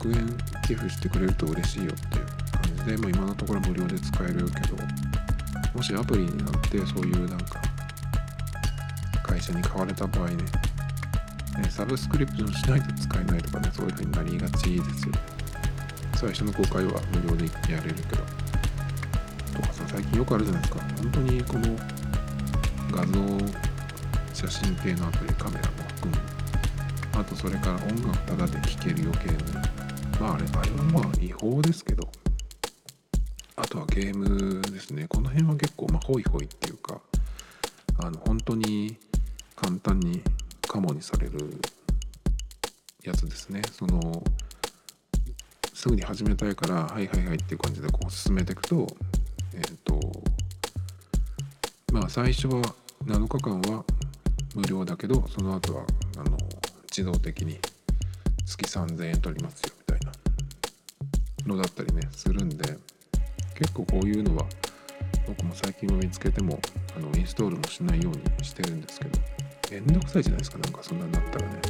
Speaker 1: 100円寄付してくれると嬉しいよっていう感じで、まあ、今のところ無料で使えるけど。もしアプリになってそういうなんか会社に買われた場合ねねサブスクリプションしないと使えないとかねそういう風になりがちですよ。最初の公開は無料でやれるけど。とかさ最近よくあるじゃないですか。本当にこの画像写真系のアプリカメラも含む。あとそれから音楽タダで聴ける余計にまああれあれはまあ違法ですけどとはゲームですね。この辺は結構まあホイホイっていうかあの本当に簡単にカモにされるやつですね。そのすぐに始めたいからはいはいはいっていう感じでこう進めていくとえっ、ー、とまあ最初は7日間は無料だけどその後はあの自動的に月3000円取りますよみたいなのだったりねするんで。結構こういうのは僕も最近は見つけてもあのインストールもしないようにしてるんですけどめんどくさいじゃないですか？なんかそんなになったらね。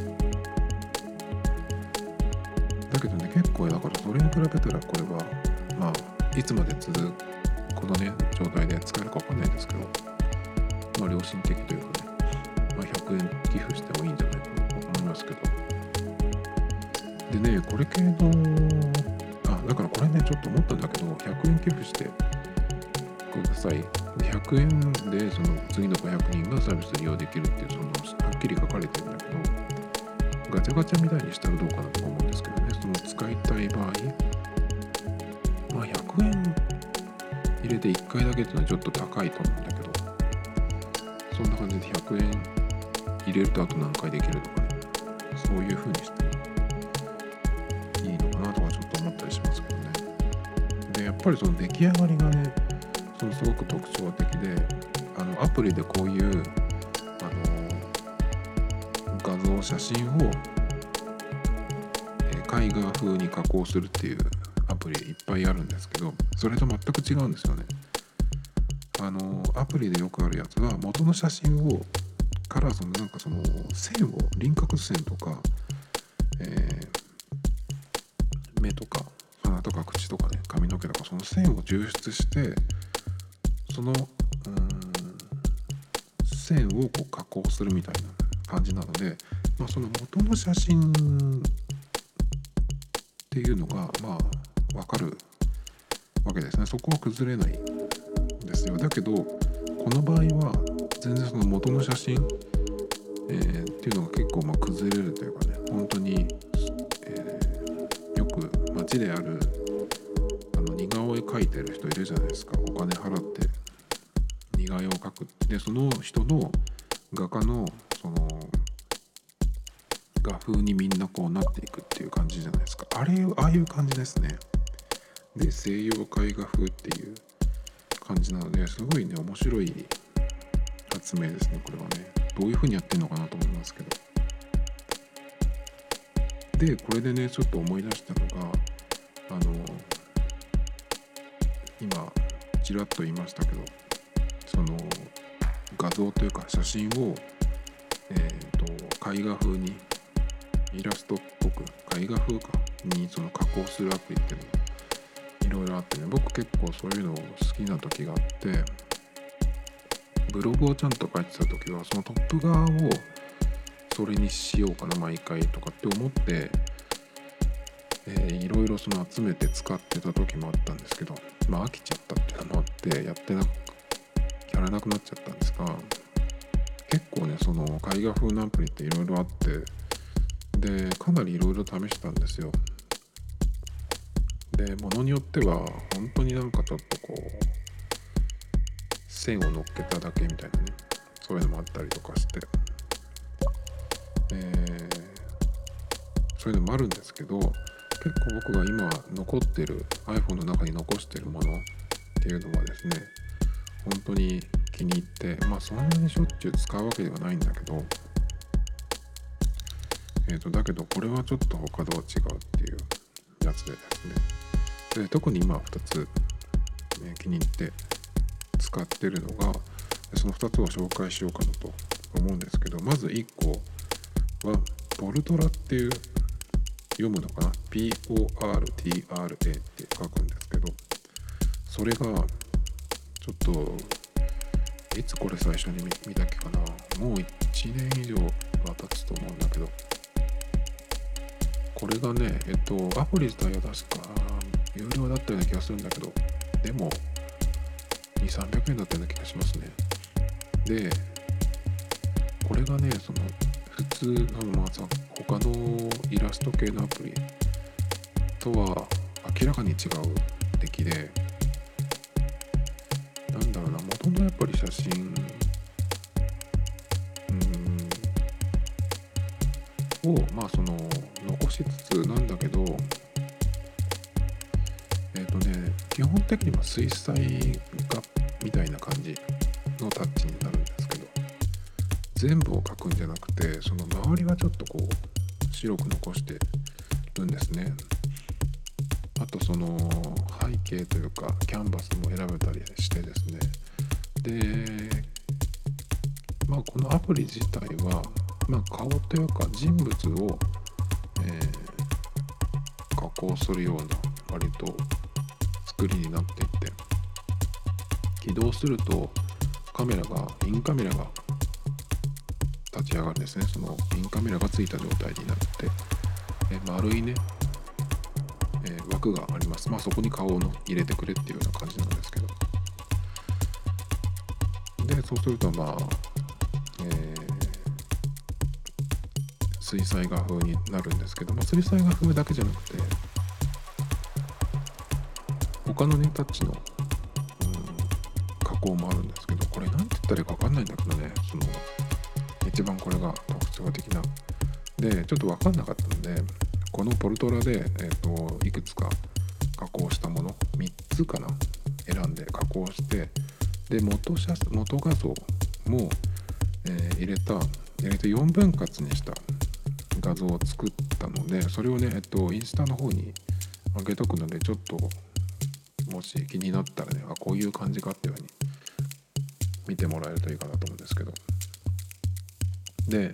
Speaker 1: だけどね結構だからそれに比べたらこれはまあいつまで続くこのね状態で使えるか分かんないですけどまあ良心的というかね、まあ、100円寄付してもいいんじゃないかなと思いますけど。でねこれ系のあだからこれねちょっと思ったんだけど100円寄付してください。100円でその次の500人がサービス利用できるっていうそのはっきり書かれてるんだけどガチャガチャみたいにしたらどうかなと思うんですけどね。その使いたい場合まあ100円入れて1回だけっていうのはちょっと高いと思うんだけどそんな感じで100円入れるとあと何回できるとかね。そういう風にしてぱりその出来上がりがねそのすごく特徴的であのアプリでこういうあの画像写真を、え絵画風に加工するっていうアプリいっぱいあるんですけどそれと全く違うんですよね。あのアプリでよくあるやつは元の写真をからそのなんかその線を輪郭線とか、えー、目とかその線を抽出してその線をこう加工するみたいな感じなので、まあ、その元の写真っていうのがまあ分かるわけですね。そこは崩れないでこれでねちょっと思い出したのがあの今ちらっと言いましたけどその画像というか写真を、えーと、絵画風にイラストっぽく絵画風かにその加工するアプリっていうのがいろいろあってね僕結構そういうの好きな時があってブログをちゃんと書いてた時はそのトップ側をそれにしようかな毎回とかって思って、えー、いろいろその集めて使ってた時もあったんですけどまあ飽きちゃったっていうのもあってやってなやらなくなっちゃったんですが結構ねその絵画風なアプリっていろいろあってでかなりいろいろ試したんですよ。でものによっては本当になんかちょっとこう線を乗っけただけみたいなねそういうのもあったりとかして、えー、そういうのもあるんですけど結構僕が今残ってる iPhone の中に残してるものっていうのはですね本当に気に入ってまあそんなにしょっちゅう使うわけではないんだけどえーと、だけどこれはちょっと他とは違うっていうやつでですね。で特に今2つ、ね、気に入って使ってるのがその2つを紹介しようかなと思うんですけどまず1個はポルトラっていう読むのかな？PORTRA って書くんですけどそれがちょっといつこれ最初に見たっけかな？もう1年以上は経つと思うんだけどこれがねえっとアプリ自体は確か有料だったような気がするんだけどでも2300円だったような気がしますね。でこれがねその普通のまあ他のイラスト系のアプリとは明らかに違う出来でなんだろうな元のやっぱり写真をまあその残しつつなんだけどえっ、とね基本的には水彩画みたいな感じのタッチになるんです全部を描くんじゃなくてその周りはちょっとこう白く残してるんですね。あとその背景というかキャンバスも選べたりしてですね。でまあこのアプリ自体は、まあ、顔というか人物を、えー、加工するような割と作りになっていて。起動するとカメラがインカメラが立ち上がるんですねそのインカメラがついた状態になってえ丸いねえー、枠があります。まあそこに顔を入れてくれっていうような感じなんですけど。で、そうするとまあ、えー、水彩画風になるんですけど、まあ、水彩画風だけじゃなくて、他のね、タッチの、うん、加工もあるんですけど、これ何て言ったらいいか分かんないんだけどね、その、一番これが特徴的な。で、ちょっと分かんなかったので、このポルトラで、えーと、いくつか加工したもの3つかな選んで加工してで元写元画像も、えー、入れた入れて4分割にした画像を作ったのでそれをね、えっと、インスタの方に上げとくのでちょっともし気になったらねあこういう感じかっていうふうに見てもらえるといいかなと思うんですけどで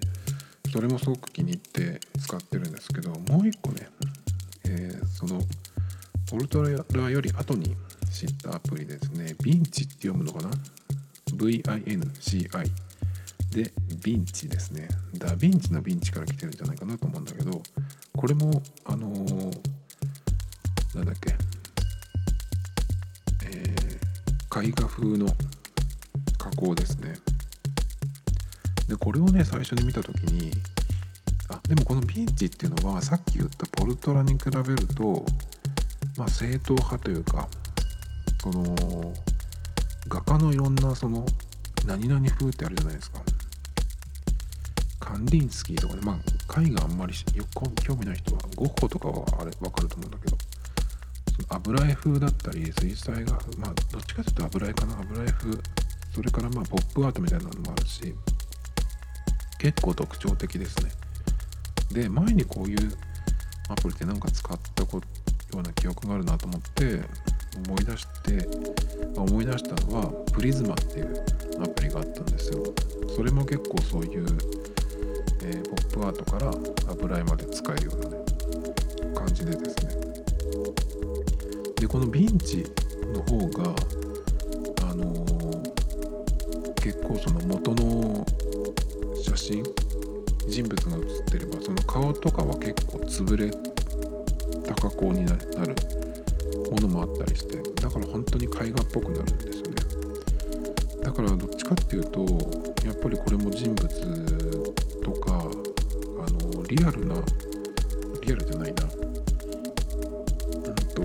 Speaker 1: それもすごく気に入って使ってるんですけどもう一個ね、えー、そのポルトラより後に知ったアプリですね。ヴィンチって読むのかな？VINCI でヴィンチですね。ダヴィンチのヴィンチから来てるんじゃないかなと思うんだけどこれもあのー、なんだっけ？えー、絵画風の加工ですね。でこれをね最初に見た時にあでもこのビンチっていうのはさっき言ったポルトラに比べるとまあ正統派というかその画家のいろんなその何々風ってあるじゃないですか。カンディンスキーとかねまあ絵画あんまりよく興味ない人はゴッホとかはあれ分かると思うんだけど油絵風だったり水彩画まあどっちかというと油絵かな油絵風それからまあポップアートみたいなのもあるし結構特徴的ですね。で、前にこういうアプリってなんか使ったこような記憶があるなと思って思い出して思い出したのはプリズマっていうアプリがあったんですよ。それも結構そういう、えー、ポップアートから油絵まで使えるようなね感じでですね。でこのヴィンチの方があのー、結構その元の写真人物が写ってればその顔とかは結構潰れた加工になるものもあったりしてだから本当に絵画っぽくなるんですよね。だからどっちかっていうとやっぱりこれも人物とかあのリアルなリアルじゃないな。うんと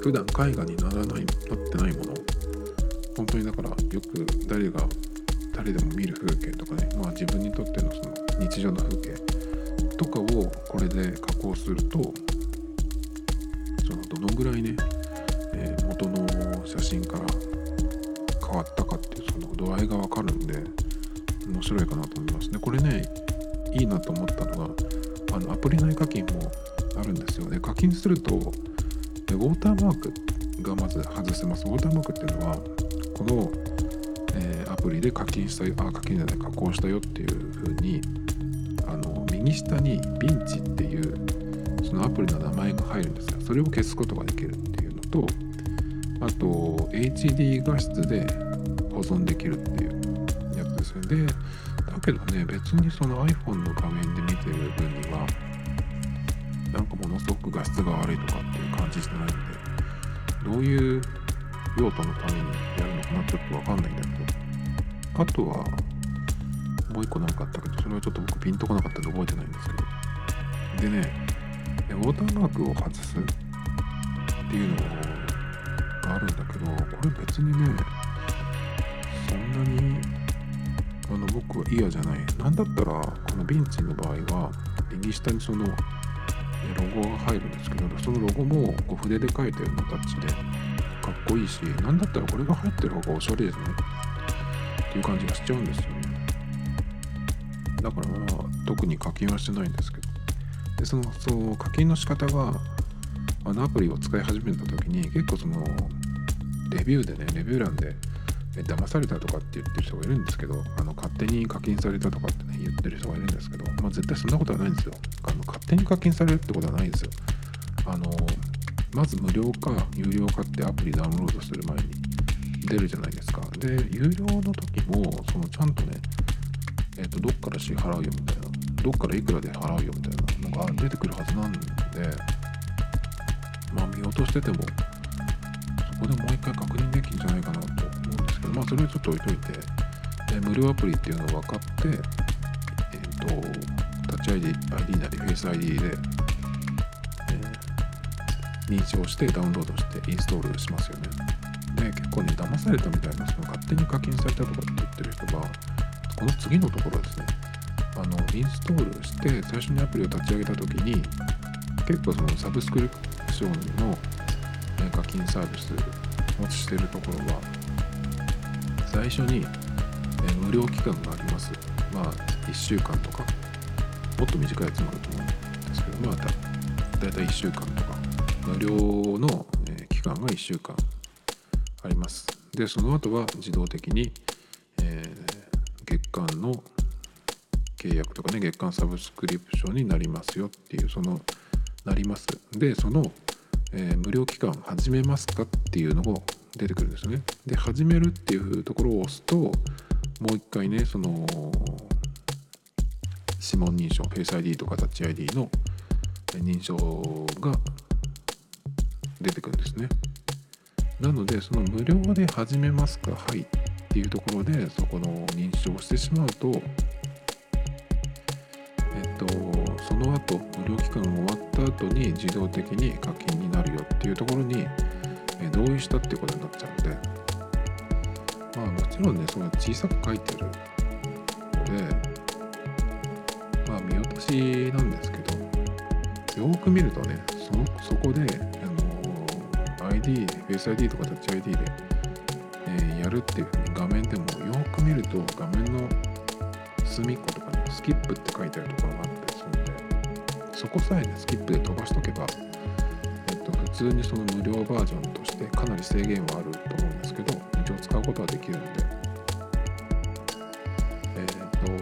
Speaker 1: 普段絵画にならないなってないもの。本当にだからよく誰が誰でも見る風景とかね、まあ、自分にとってのその日常の風景とかをこれで加工するとそのどのぐらいね、えー、元の写真から変わったかっていうその度合いがわかるんで面白いかなと思います。ねこれねいいなと思ったのがあのアプリ内課金もあるんですよね。課金するとウォーターマークがまず外せます。ウォーターマークっていうのはこのプリで課金したよあ課金じゃない加工したよっていう風にあの右下にビンチっていうそのアプリの名前が入るんですよそれを消すことができるっていうのとあと HD 画質で保存できるっていうやつですよね。だけどね別にその iPhone の画面で見てる分にはなんかものすごく画質が悪いとかっていう感じじゃないんでどういう用途のためにやるのかなちょっとわかんないんだけどあとはもう一個何かあったけどそれはちょっと僕ピンとこなかったんで覚えてないんですけど。でねウォーターマークを外すっていうのがあるんだけどこれ別にねそんなにあの僕は嫌じゃない。なんだったらこのビンチの場合は右下にそのロゴが入るんですけどそのロゴもこう筆で書いてるのタッチでかっこいいしなんだったらこれが入ってる方がおしゃれですねっていう感じがしちゃうんですよね。だからまあ特に課金はしてないんですけど。でそのその課金の仕方があのアプリを使い始めた時に結構そのレビューでねレビュー欄で騙されたとかって言ってる人がいるんですけどあの勝手に課金されたとかってね言ってる人がいるんですけど、まあ、絶対そんなことはないんですよ。あの勝手に課金されるってことはないですよ。あのまず無料か有料かってアプリダウンロードする前に出るじゃないですか。で有料の時もそのちゃんとねえっ、ー、とどっから支払うよみたいな。どっからいくらで払うよみたいなのが出てくるはずなんでまあ見落としててもそこでもう一回確認できんじゃないかなと思うんですけどまあそれはちょっと置いといてで無料アプリっていうのを分かってえっ、ー、とタッチ ID, ID なりフェイス ID で、認証してダウンロードしてインストールしますよね。で結構ね騙されたみたいなその勝手に課金されたとかって言ってる人がこの次のところですねあのインストールして最初にアプリを立ち上げた時に結構そのサブスクリプションの課金サービスをしてるところは最初に無料期間があります。まあ1週間とかもっと短いやつもあると思うんですけどまあだいたい1週間とか無料の期間が1週間。あります。でその後は自動的に、えー、月間の契約とかね月間サブスクリプションになりますよっていうそのなります。でその、えー、無料期間始めますかっていうのが出てくるんですね。で始めるっていうところを押すともう一回ねその指紋認証 Face ID とかタッチ ID の認証が出てくるんですね。なのでその無料で始めますかはいっていうところでそこの認証をしてしまうとえっとその後無料期間が終わった後に自動的に課金になるよっていうところに同意したっていうことになっちゃうのでまあもちろんねその小さく書いてるのでまあ見落としなんですけどよく見るとねそこで ID Face ID とか Touch ID で、えー、やるっていうふうに画面でもよく見ると画面の隅っことかにスキップって書いてあるところがあったりするんでそこさえねスキップで飛ばしとけば、えっと、普通にその無料バージョンとしてかなり制限はあると思うんですけど一応使うことはできるので。えっ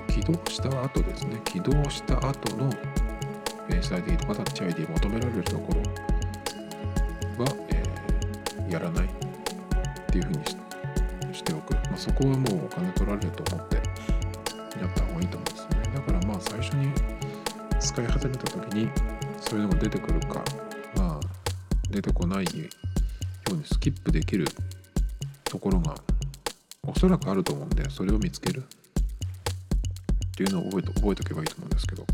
Speaker 1: と起動した後ですね。起動した後の Face ID とか Touch ID 求められるところ、やらないっていうふうにしておく、まあ、そこはもうお金取られると思ってやった方がいいと思うんですよね。だからまあ最初に使い始めた時にそういうのが出てくるかまあ出てこないようにスキップできるところがおそらくあると思うんでそれを見つける。っていうのを覚えて覚えておけばいいと思うんですけど。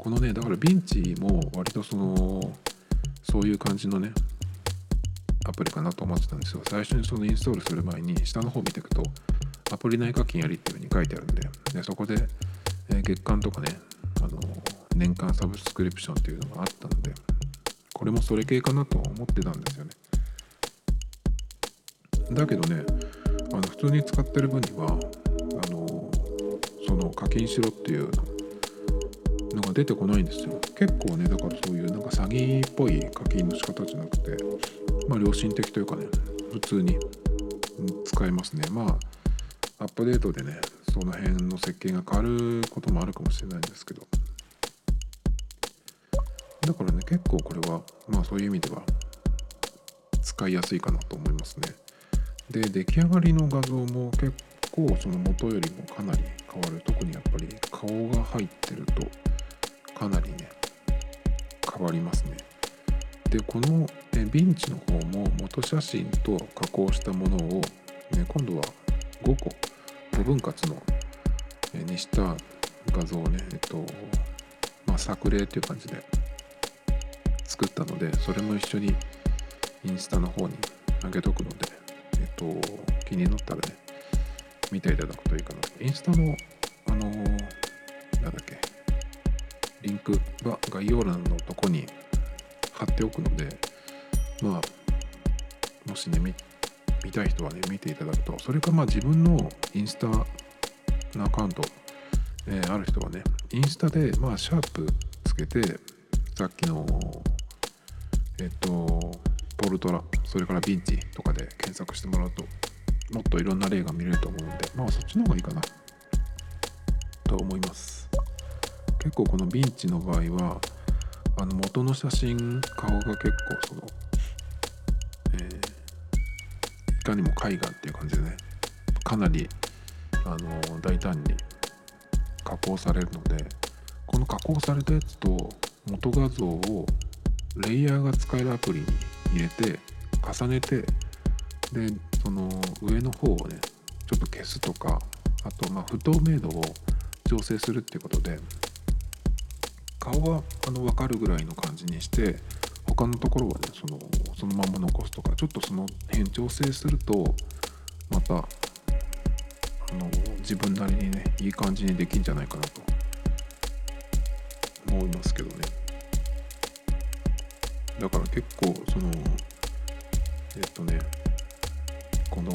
Speaker 1: このねだからビンチも割とそのそういう感じのねアプリかなと思ってたんですよ。最初にそのインストールする前に下の方見ていくとアプリ内課金やりっていうふうに書いてあるんででそこで、え、月間とかねあの年間サブスクリプションっていうのがあったのでこれもそれ系かなと思ってたんですよね。だけどねあの普通に使ってる分にはあのその課金しろっていうのが出てこないんですよ。結構ねだからそういうなんか詐欺っぽい課金の仕方じゃなくてまあ良心的というかね普通に。使えますね。まあアップデートでねその辺の設計が変わることもあるかもしれないんですけど。だからね結構これはまあそういう意味では使いやすいかなと思いますね。で出来上がりの画像も結構その元よりもかなり変わる。特にやっぱり顔が入ってるとかなりね変わりますね。でこのえビンチの方も元写真と加工したものを、ね、今度は5個5分割の、えにした画像をねえっとまあ作例っていう感じで作ったのでそれも一緒にインスタの方に上げとくので、えっと、気になったらね、見ていただくといいかな。インスタの、あのー、なんだっけ、リンクは概要欄のとこに貼っておくので、まあ、もしね、見見たい人はね、見ていただくと、それかまあ自分のインスタのアカウント、えー、ある人はね、インスタで、まあ、シャープつけて、さっきの、えっと、ポルトラ、それからビンチとかで検索してもらうと、もっといろんな例が見れると思うので、まあそっちの方がいいかな、と思います。結構このビンチの場合は、あの元の写真、顔が結構その、かにも絵画っていう感じでね、かなり、あの大胆に加工されるので、この加工されたやつと元画像をレイヤーが使えるアプリに入れて重ねてでその上の方をねちょっと消すとかあとま不透明度を調整するっていうことで顔はあの分かるぐらいの感じにして他のところはねそのそのまま残すとかちょっとその辺調整するとまたあの自分なりにねいい感じにできんじゃないかなと思いますけどね。だから結構そのえっとねこの、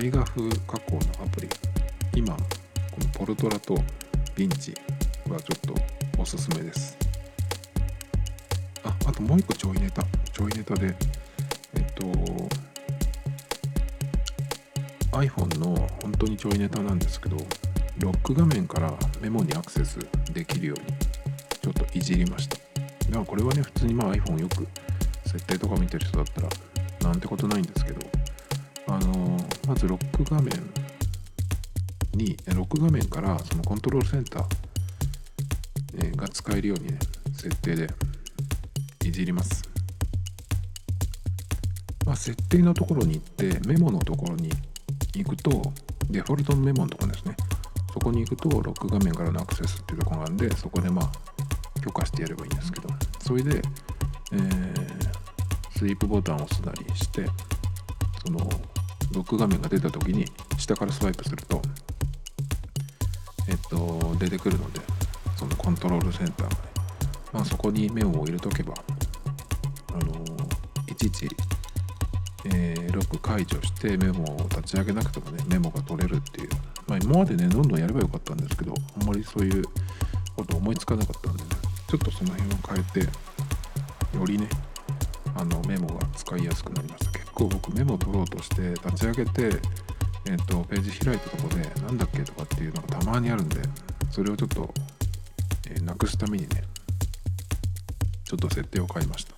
Speaker 1: 絵画風加工のアプリ今このポルトラとヴィンチはちょっとおすすめですあともう一個ちょいネタちょいネタでえっと iPhone の本当にちょいネタなんですけどロック画面からメモにアクセスできるようにちょっといじりました。だからこれはね普通にまあ iPhone よく設定とか見てる人だったらなんてことないんですけどあの、まずロック画面にロック画面からそのコントロールセンター、が使えるようにね設定でいじります、まあ、設定のところに行ってメモのところに行くとデフォルトのメモのところですね。そこに行くとロック画面からのアクセスっていうところがあるんでそこでまあ許可してやればいいんですけど。それで、えー、スイープボタンを押すなりしてそのロック画面が出た時に下からスワイプするとえっと出てくるのでそのコントロールセンターがねまあそこにメモを入れとけばちいち、えー、ロック解除してメモを立ち上げなくてもねメモが取れるっていう。まあ今までねどんどんやればよかったんですけどあんまりそういうこと思いつかなかったんでねちょっとその辺を変えてよりねあのメモが使いやすくなりました。結構僕メモ取ろうとして立ち上げて、えーと、ページ開いたとこで何だっけとかっていうのがたまにあるんでそれをちょっと、えー、なくすためにねちょっと設定を変えました。